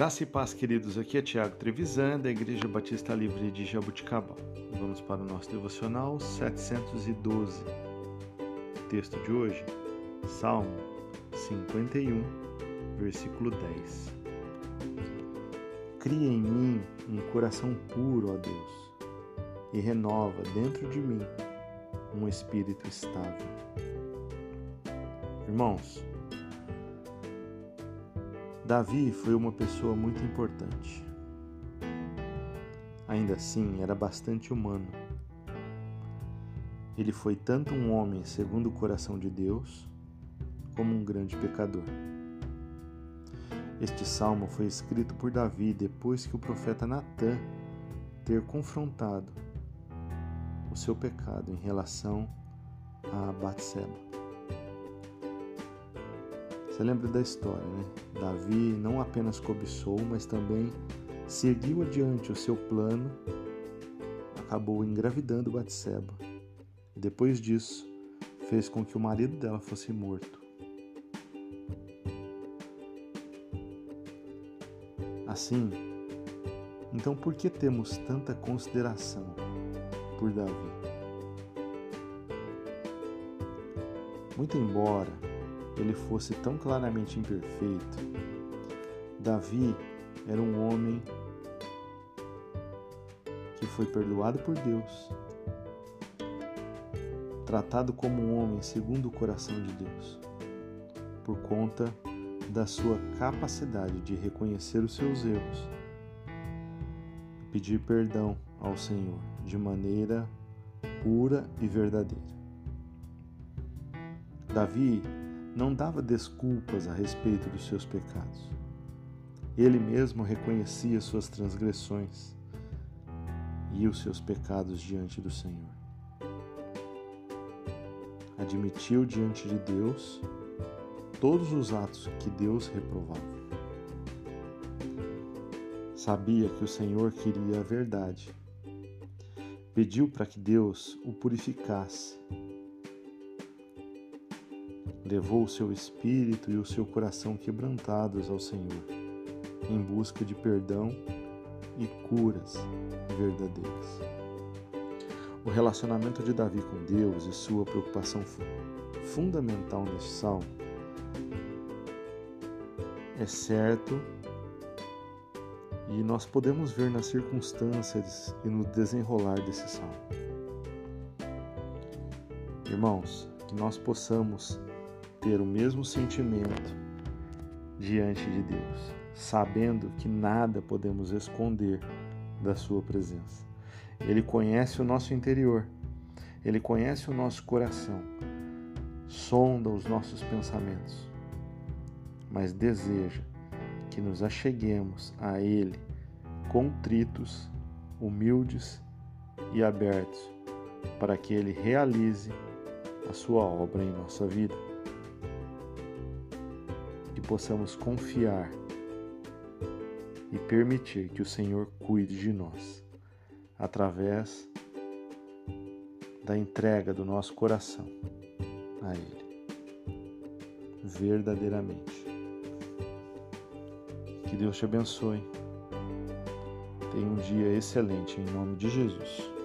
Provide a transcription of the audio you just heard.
Graça e paz, queridos. Aqui é Tiago Trevisan, da Igreja Batista Livre de Jabuticabal. Vamos para o nosso devocional 712. O texto de hoje, Salmo 51, versículo 10. Cria em mim um coração puro, ó Deus, e renova dentro de mim um espírito estável. Irmãos, Davi foi uma pessoa muito importante. Ainda assim, era bastante humano. Ele foi tanto um homem segundo o coração de Deus, como um grande pecador. Este salmo foi escrito por Davi depois que o profeta Natã ter confrontado o seu pecado em relação a Batseba. Você lembra da história, né? Davi não apenas cobiçou, mas também seguiu adiante o seu plano, acabou engravidando Batseba. E depois disso, fez com que o marido dela fosse morto. Assim, então por que temos tanta consideração por Davi? Muito embora ele fosse tão claramente imperfeito, Davi era um homem que foi perdoado por Deus, tratado como um homem segundo o coração de Deus, por conta da sua capacidade de reconhecer os seus erros e pedir perdão ao Senhor de maneira pura e verdadeira. Davi não dava desculpas a respeito dos seus pecados. Ele mesmo reconhecia suas transgressões e os seus pecados diante do Senhor. Admitiu diante de Deus todos os atos que Deus reprovava. Sabia que o Senhor queria a verdade. Pediu para que Deus o purificasse levou o seu espírito e o seu coração quebrantados ao Senhor, em busca de perdão e curas verdadeiras. O relacionamento de Davi com Deus e sua preocupação fundamental neste salmo é certo e nós podemos ver nas circunstâncias e no desenrolar desse salmo. Irmãos, que nós possamos ter o mesmo sentimento diante de Deus, sabendo que nada podemos esconder da Sua presença. Ele conhece o nosso interior, ele conhece o nosso coração, sonda os nossos pensamentos, mas deseja que nos acheguemos a Ele contritos, humildes e abertos, para que Ele realize a Sua obra em nossa vida possamos confiar e permitir que o Senhor cuide de nós através da entrega do nosso coração a Ele, verdadeiramente. Que Deus te abençoe. Tenha um dia excelente em nome de Jesus.